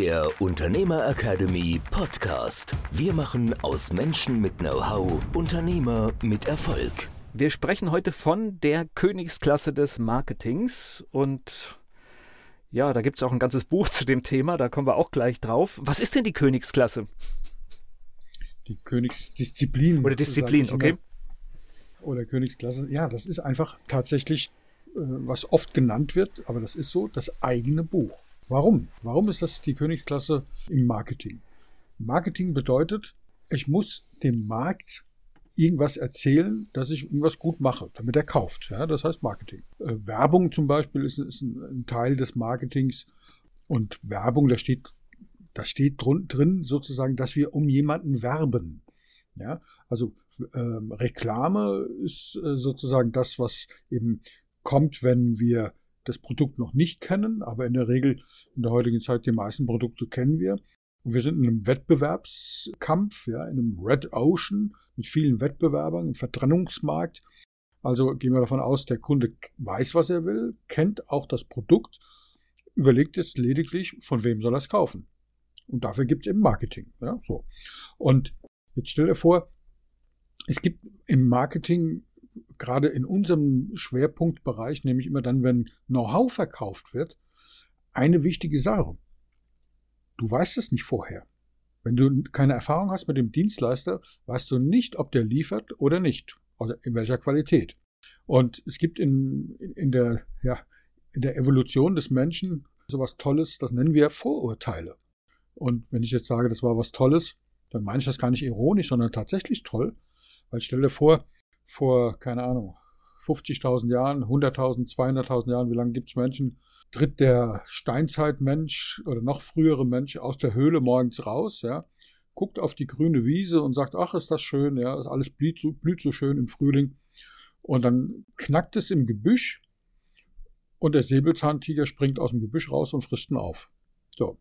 der Unternehmer Academy Podcast. Wir machen aus Menschen mit Know-how Unternehmer mit Erfolg. Wir sprechen heute von der Königsklasse des Marketings und ja, da gibt es auch ein ganzes Buch zu dem Thema, da kommen wir auch gleich drauf. Was ist denn die Königsklasse? Die Königsdisziplin. Oder Disziplin, okay. Oder Königsklasse. Ja, das ist einfach tatsächlich, äh, was oft genannt wird, aber das ist so, das eigene Buch. Warum? Warum ist das die Königsklasse im Marketing? Marketing bedeutet, ich muss dem Markt irgendwas erzählen, dass ich irgendwas gut mache, damit er kauft. Ja, das heißt Marketing. Äh, Werbung zum Beispiel ist, ist ein, Teil des Marketings und Werbung, da steht, da steht drin sozusagen, dass wir um jemanden werben. Ja, also ähm, Reklame ist äh, sozusagen das, was eben kommt, wenn wir das Produkt noch nicht kennen, aber in der Regel in der heutigen Zeit die meisten Produkte kennen wir. Und wir sind in einem Wettbewerbskampf, ja, in einem Red Ocean mit vielen Wettbewerbern, im Vertrennungsmarkt. Also gehen wir davon aus, der Kunde weiß, was er will, kennt auch das Produkt, überlegt jetzt lediglich, von wem soll er es kaufen. Und dafür gibt es eben Marketing. Ja, so. Und jetzt stell dir vor, es gibt im Marketing gerade in unserem Schwerpunktbereich, nämlich immer dann, wenn Know-how verkauft wird, eine wichtige Sache. Du weißt es nicht vorher. Wenn du keine Erfahrung hast mit dem Dienstleister, weißt du nicht, ob der liefert oder nicht, oder in welcher Qualität. Und es gibt in, in, der, ja, in der Evolution des Menschen sowas Tolles, das nennen wir Vorurteile. Und wenn ich jetzt sage, das war was Tolles, dann meine ich das gar nicht ironisch, sondern tatsächlich toll. Weil stell dir vor, vor, keine Ahnung, 50.000 Jahren, 100.000, 200.000 Jahren, wie lange gibt es Menschen, tritt der Steinzeitmensch oder noch frühere Mensch aus der Höhle morgens raus, ja, guckt auf die grüne Wiese und sagt, ach, ist das schön, ja, alles blüht so, blüht so schön im Frühling. Und dann knackt es im Gebüsch und der Säbelzahntiger springt aus dem Gebüsch raus und frisst ihn auf. So.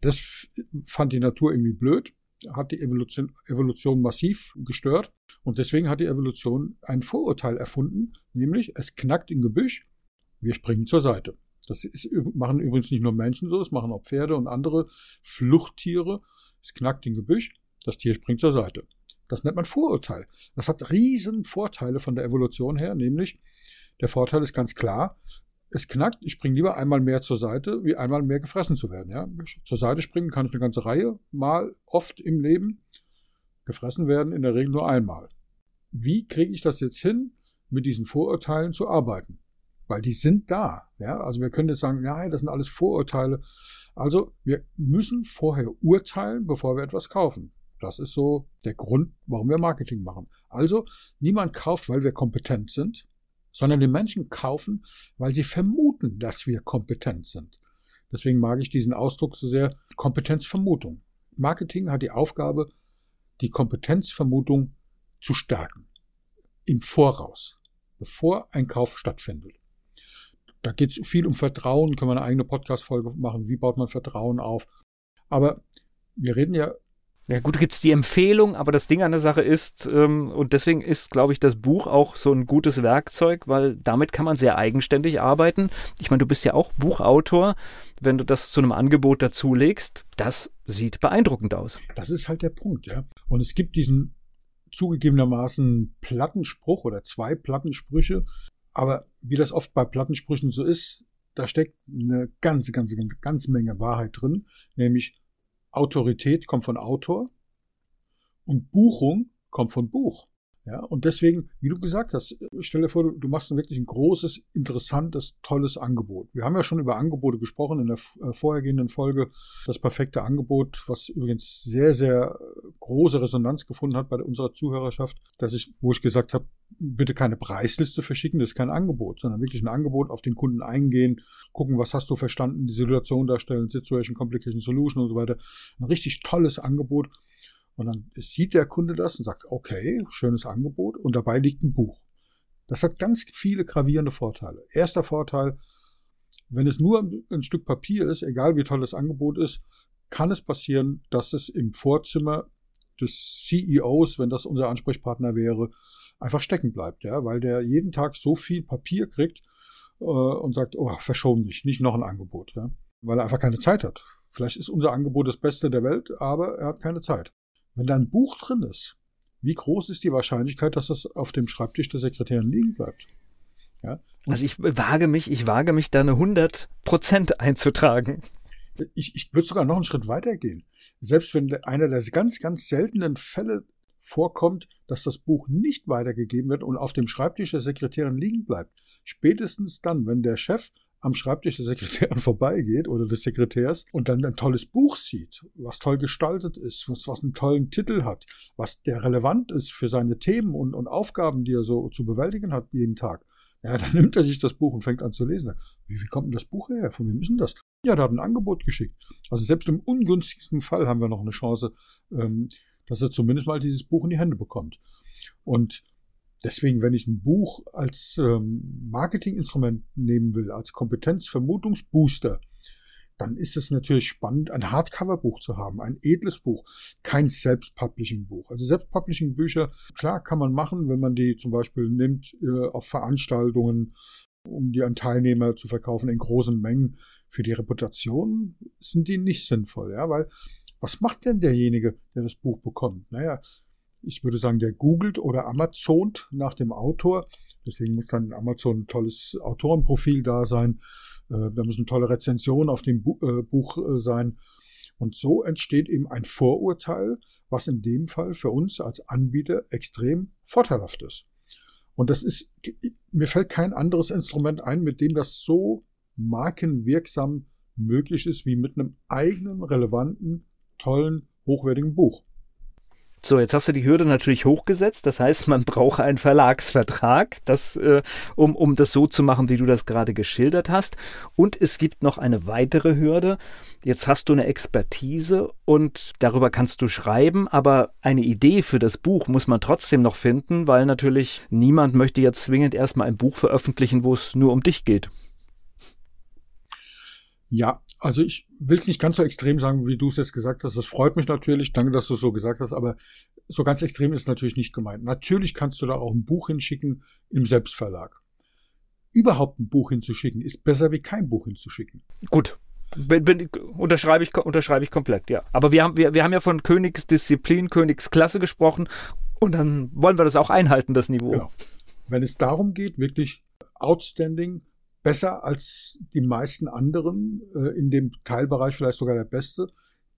Das fand die Natur irgendwie blöd, hat die Evolution, Evolution massiv gestört und deswegen hat die Evolution ein Vorurteil erfunden, nämlich es knackt im Gebüsch, wir springen zur Seite. Das ist, machen übrigens nicht nur Menschen so, es machen auch Pferde und andere Fluchttiere. Es knackt im Gebüsch, das Tier springt zur Seite. Das nennt man Vorurteil. Das hat riesen Vorteile von der Evolution her, nämlich der Vorteil ist ganz klar, es knackt, ich springe lieber einmal mehr zur Seite, wie einmal mehr gefressen zu werden. Ja? Zur Seite springen kann ich eine ganze Reihe mal oft im Leben. Gefressen werden in der Regel nur einmal. Wie kriege ich das jetzt hin, mit diesen Vorurteilen zu arbeiten? weil die sind da. Ja? Also wir können jetzt sagen, nein, das sind alles Vorurteile. Also wir müssen vorher urteilen, bevor wir etwas kaufen. Das ist so der Grund, warum wir Marketing machen. Also niemand kauft, weil wir kompetent sind, sondern die Menschen kaufen, weil sie vermuten, dass wir kompetent sind. Deswegen mag ich diesen Ausdruck so sehr, Kompetenzvermutung. Marketing hat die Aufgabe, die Kompetenzvermutung zu stärken. Im Voraus, bevor ein Kauf stattfindet da geht es viel um Vertrauen, können wir eine eigene Podcast-Folge machen, wie baut man Vertrauen auf. Aber wir reden ja. Ja, gut, gibt es die Empfehlung, aber das Ding an der Sache ist, ähm, und deswegen ist, glaube ich, das Buch auch so ein gutes Werkzeug, weil damit kann man sehr eigenständig arbeiten. Ich meine, du bist ja auch Buchautor. Wenn du das zu einem Angebot dazulegst, das sieht beeindruckend aus. Das ist halt der Punkt, ja. Und es gibt diesen zugegebenermaßen Plattenspruch oder zwei Plattensprüche, aber wie das oft bei Plattensprüchen so ist, da steckt eine ganze, ganze, ganze, ganze Menge Wahrheit drin, nämlich Autorität kommt von Autor und Buchung kommt von Buch. Ja, und deswegen, wie du gesagt hast, stell dir vor, du, machst wirklich ein großes, interessantes, tolles Angebot. Wir haben ja schon über Angebote gesprochen in der äh, vorhergehenden Folge. Das perfekte Angebot, was übrigens sehr, sehr große Resonanz gefunden hat bei unserer Zuhörerschaft, dass ich, wo ich gesagt habe, bitte keine Preisliste verschicken, das ist kein Angebot, sondern wirklich ein Angebot auf den Kunden eingehen, gucken, was hast du verstanden, die Situation darstellen, Situation, Complication Solution und so weiter. Ein richtig tolles Angebot. Und dann sieht der Kunde das und sagt, okay, schönes Angebot und dabei liegt ein Buch. Das hat ganz viele gravierende Vorteile. Erster Vorteil, wenn es nur ein Stück Papier ist, egal wie toll das Angebot ist, kann es passieren, dass es im Vorzimmer des CEOs, wenn das unser Ansprechpartner wäre, einfach stecken bleibt, ja, weil der jeden Tag so viel Papier kriegt äh, und sagt, oh, verschoben nicht, nicht noch ein Angebot, ja, weil er einfach keine Zeit hat. Vielleicht ist unser Angebot das Beste der Welt, aber er hat keine Zeit. Wenn da ein Buch drin ist, wie groß ist die Wahrscheinlichkeit, dass das auf dem Schreibtisch der Sekretärin liegen bleibt? Ja? Also ich wage mich, ich wage mich da eine 100 Prozent einzutragen. Ich, ich würde sogar noch einen Schritt weiter gehen. Selbst wenn einer der ganz, ganz seltenen Fälle vorkommt, dass das Buch nicht weitergegeben wird und auf dem Schreibtisch der Sekretärin liegen bleibt. Spätestens dann, wenn der Chef am Schreibtisch der Sekretärin vorbeigeht oder des Sekretärs und dann ein tolles Buch sieht, was toll gestaltet ist, was, was einen tollen Titel hat, was der relevant ist für seine Themen und, und Aufgaben, die er so zu bewältigen hat jeden Tag. Ja, dann nimmt er sich das Buch und fängt an zu lesen. Wie, wie kommt denn das Buch her? Von wem ist denn das? Ja, da hat ein Angebot geschickt. Also selbst im ungünstigsten Fall haben wir noch eine Chance, ähm, dass er zumindest mal dieses Buch in die Hände bekommt. Und deswegen, wenn ich ein Buch als ähm, Marketinginstrument nehmen will, als Kompetenzvermutungsbooster, dann ist es natürlich spannend, ein Hardcover-Buch zu haben, ein edles Buch, kein Selbstpublishing-Buch. Also Selbstpublishing-Bücher, klar kann man machen, wenn man die zum Beispiel nimmt äh, auf Veranstaltungen, um die an Teilnehmer zu verkaufen in großen Mengen. Für die Reputation sind die nicht sinnvoll, ja, weil was macht denn derjenige, der das Buch bekommt? Naja, ich würde sagen, der googelt oder Amazont nach dem Autor. Deswegen muss dann Amazon ein tolles Autorenprofil da sein. Äh, da müssen tolle Rezensionen auf dem äh, Buch äh, sein. Und so entsteht eben ein Vorurteil, was in dem Fall für uns als Anbieter extrem vorteilhaft ist. Und das ist, mir fällt kein anderes Instrument ein, mit dem das so markenwirksam möglich ist, wie mit einem eigenen, relevanten, tollen, hochwertigen Buch. So, jetzt hast du die Hürde natürlich hochgesetzt. Das heißt, man braucht einen Verlagsvertrag, das, äh, um, um das so zu machen, wie du das gerade geschildert hast. Und es gibt noch eine weitere Hürde. Jetzt hast du eine Expertise und darüber kannst du schreiben, aber eine Idee für das Buch muss man trotzdem noch finden, weil natürlich niemand möchte jetzt zwingend erstmal ein Buch veröffentlichen, wo es nur um dich geht. Ja, also ich will es nicht ganz so extrem sagen, wie du es jetzt gesagt hast. Das freut mich natürlich. Danke, dass du es so gesagt hast. Aber so ganz extrem ist natürlich nicht gemeint. Natürlich kannst du da auch ein Buch hinschicken im Selbstverlag. Überhaupt ein Buch hinzuschicken ist besser wie kein Buch hinzuschicken. Gut, bin, bin, unterschreibe, ich, unterschreibe ich komplett, ja. Aber wir haben, wir, wir haben ja von Königsdisziplin, Königsklasse gesprochen und dann wollen wir das auch einhalten, das Niveau. Genau. Wenn es darum geht, wirklich outstanding, besser als die meisten anderen, äh, in dem Teilbereich vielleicht sogar der beste,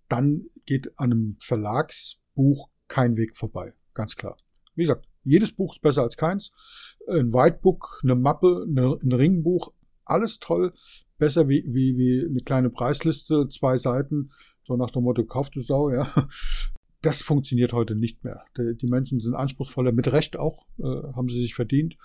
dann geht an einem Verlagsbuch kein Weg vorbei. Ganz klar. Wie gesagt, jedes Buch ist besser als keins. Ein Whitebook, eine Mappe, ein Ringbuch, alles toll. Besser wie, wie, wie eine kleine Preisliste, zwei Seiten, so nach dem Motto, kauf du Sau, ja. Das funktioniert heute nicht mehr. Die Menschen sind anspruchsvoller, mit Recht auch, äh, haben sie sich verdient,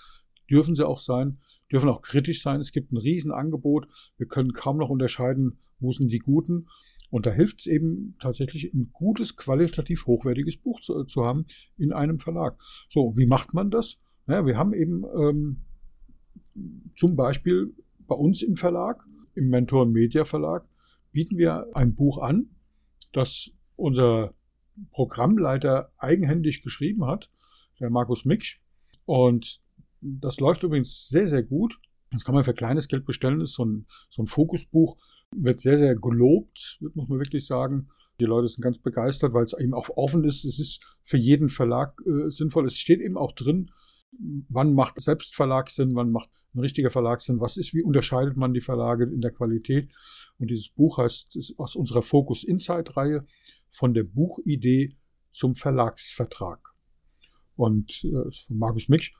dürfen sie auch sein dürfen auch kritisch sein. Es gibt ein Riesenangebot. Wir können kaum noch unterscheiden, wo sind die Guten. Und da hilft es eben tatsächlich, ein gutes, qualitativ hochwertiges Buch zu, zu, haben in einem Verlag. So, wie macht man das? Naja, wir haben eben ähm, zum Beispiel bei uns im Verlag, im Mentor Media Verlag, bieten wir ein Buch an, das unser Programmleiter eigenhändig geschrieben hat, der Markus Miksch. Und das läuft übrigens sehr, sehr gut. Das kann man für kleines Geld bestellen. Das ist so ein, so ein Fokusbuch. Wird sehr, sehr gelobt, muss man wirklich sagen. Die Leute sind ganz begeistert, weil es eben auch offen ist. Es ist für jeden Verlag äh, sinnvoll. Es steht eben auch drin, wann macht Selbstverlag Sinn, wann macht ein richtiger Verlag Sinn, was ist, wie unterscheidet man die Verlage in der Qualität. Und dieses Buch heißt ist aus unserer Focus Insight Reihe von der Buchidee zum Verlagsvertrag. Und äh, von Markus Miksch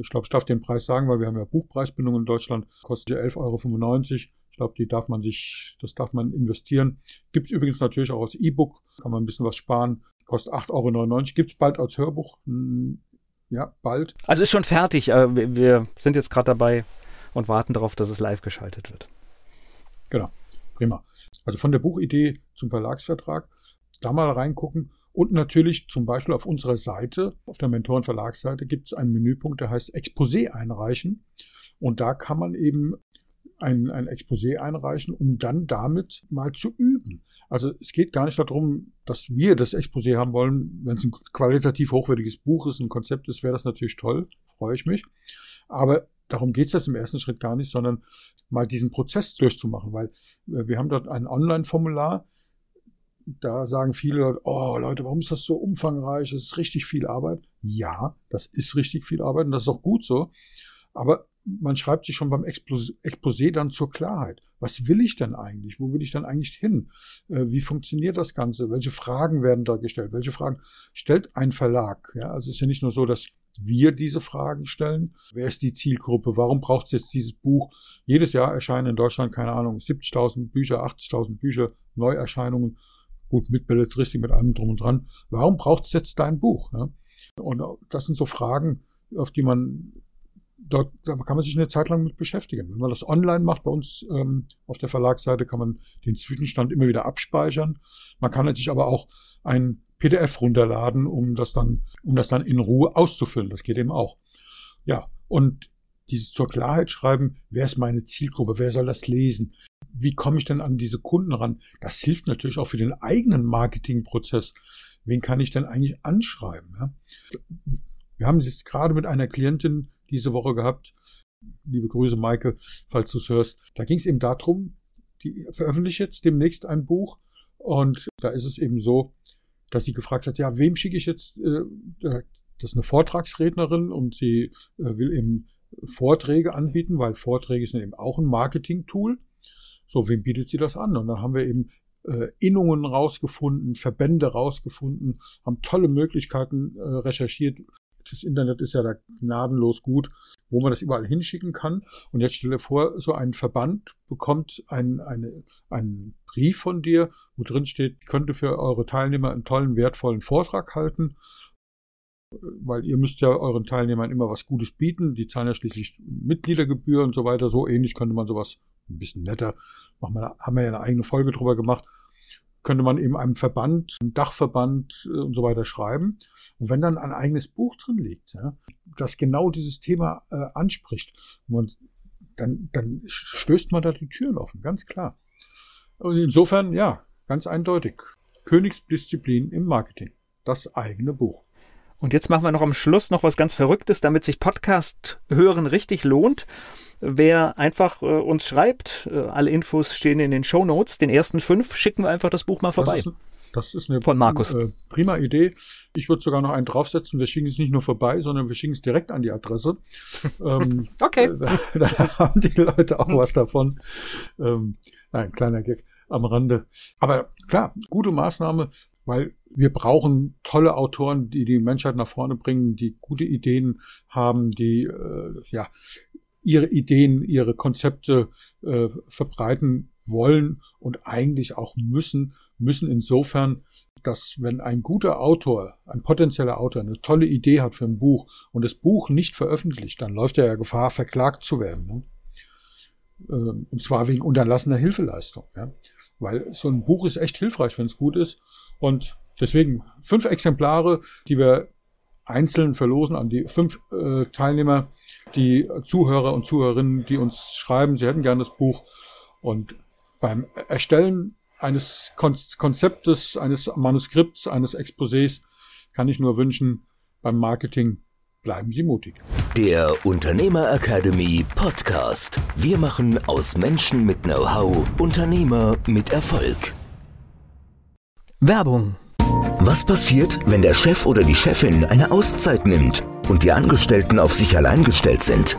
ich glaube, ich darf den Preis sagen, weil wir haben ja Buchpreisbindung in Deutschland, kostet ja 11,95 Euro. Ich glaube, die darf man sich, das darf man investieren. Gibt es übrigens natürlich auch als E-Book, kann man ein bisschen was sparen. Kostet 8,99 Euro. Gibt es bald als Hörbuch. Hm, ja, bald. Also ist schon fertig. Äh, wir sind jetzt gerade dabei und warten darauf, dass es live geschaltet wird. Genau. Prima. Also von der Buchidee zum Verlagsvertrag. Da mal reingucken. Und natürlich zum Beispiel auf unserer Seite, auf der Mentoren Verlagsseite, gibt es einen Menüpunkt, der heißt Exposé einreichen. Und da kann man eben ein, ein Exposé einreichen, um dann damit mal zu üben. Also es geht gar nicht darum, dass wir das Exposé haben wollen. Wenn es ein qualitativ hochwertiges Buch ist, ein Konzept ist, wäre das natürlich toll, freue ich mich. Aber darum geht es das im ersten Schritt gar nicht, sondern mal diesen Prozess durchzumachen, weil wir haben dort ein Online-Formular, da sagen viele Leute, oh Leute, warum ist das so umfangreich? Das ist richtig viel Arbeit. Ja, das ist richtig viel Arbeit und das ist auch gut so. Aber man schreibt sich schon beim Exposé dann zur Klarheit. Was will ich denn eigentlich? Wo will ich dann eigentlich hin? Äh, wie funktioniert das Ganze? Welche Fragen werden da gestellt? Welche Fragen stellt ein Verlag? Ja, also es ist ja nicht nur so, dass wir diese Fragen stellen. Wer ist die Zielgruppe? Warum braucht es jetzt dieses Buch? Jedes Jahr erscheinen in Deutschland, keine Ahnung, 70.000 Bücher, 80.000 Bücher, Neuerscheinungen. Gut, mit Belletristik, mit allem drum und dran. Warum braucht es jetzt dein Buch? Ja? Und das sind so Fragen, auf die man dort da kann man sich eine Zeit lang mit beschäftigen. Wenn man das online macht, bei uns ähm, auf der Verlagsseite kann man den Zwischenstand immer wieder abspeichern. Man kann sich aber auch ein PDF runterladen, um das dann, um das dann in Ruhe auszufüllen. Das geht eben auch. Ja, und dieses zur Klarheit schreiben, wer ist meine Zielgruppe, wer soll das lesen, wie komme ich denn an diese Kunden ran, das hilft natürlich auch für den eigenen Marketingprozess. Wen kann ich denn eigentlich anschreiben? Ja? Wir haben es jetzt gerade mit einer Klientin diese Woche gehabt. Liebe Grüße, Maike, falls du es hörst. Da ging es eben darum, die veröffentlicht jetzt demnächst ein Buch und da ist es eben so, dass sie gefragt hat, ja, wem schicke ich jetzt, äh, das ist eine Vortragsrednerin und sie äh, will eben Vorträge anbieten, weil Vorträge sind eben auch ein Marketing-Tool. So, wem bietet sie das an? Und dann haben wir eben äh, Innungen rausgefunden, Verbände rausgefunden, haben tolle Möglichkeiten äh, recherchiert, das Internet ist ja da gnadenlos gut, wo man das überall hinschicken kann. Und jetzt stell dir vor, so ein Verband bekommt ein, eine, einen Brief von dir, wo drin steht, könnte für eure Teilnehmer einen tollen, wertvollen Vortrag halten weil ihr müsst ja euren Teilnehmern immer was Gutes bieten. Die zahlen ja schließlich Mitgliedergebühr und so weiter. So ähnlich könnte man sowas ein bisschen netter haben wir ja eine eigene Folge drüber gemacht könnte man eben einem Verband, einem Dachverband äh, und so weiter schreiben. Und wenn dann ein eigenes Buch drin liegt, ja, das genau dieses Thema äh, anspricht, man, dann, dann stößt man da die Türen offen, ganz klar. Und insofern, ja, ganz eindeutig. Königsdisziplin im Marketing. Das eigene Buch. Und jetzt machen wir noch am Schluss noch was ganz Verrücktes, damit sich Podcast hören richtig lohnt. Wer einfach äh, uns schreibt, äh, alle Infos stehen in den Show Notes. Den ersten fünf schicken wir einfach das Buch mal vorbei. Das ist, das ist eine Von Markus. Äh, prima Idee. Ich würde sogar noch einen draufsetzen. Wir schicken es nicht nur vorbei, sondern wir schicken es direkt an die Adresse. ähm, okay. Da, haben die Leute auch was davon. Ähm, nein, kleiner Gag am Rande. Aber klar, gute Maßnahme, weil wir brauchen tolle Autoren, die die Menschheit nach vorne bringen, die gute Ideen haben, die äh, ja ihre Ideen, ihre Konzepte äh, verbreiten wollen und eigentlich auch müssen, müssen insofern, dass wenn ein guter Autor, ein potenzieller Autor eine tolle Idee hat für ein Buch und das Buch nicht veröffentlicht, dann läuft er ja Gefahr, verklagt zu werden. Ne? Ähm, und zwar wegen unterlassener Hilfeleistung. Ja? Weil so ein Buch ist echt hilfreich, wenn es gut ist. Und deswegen fünf Exemplare, die wir einzeln verlosen an die fünf äh, Teilnehmer, die Zuhörer und Zuhörerinnen, die uns schreiben, sie hätten gerne das Buch. Und beim Erstellen eines Konzeptes, eines Manuskripts, eines Exposés kann ich nur wünschen, beim Marketing bleiben Sie mutig. Der Unternehmer Academy Podcast. Wir machen aus Menschen mit Know-how Unternehmer mit Erfolg. Werbung was passiert, wenn der Chef oder die Chefin eine Auszeit nimmt und die Angestellten auf sich allein gestellt sind?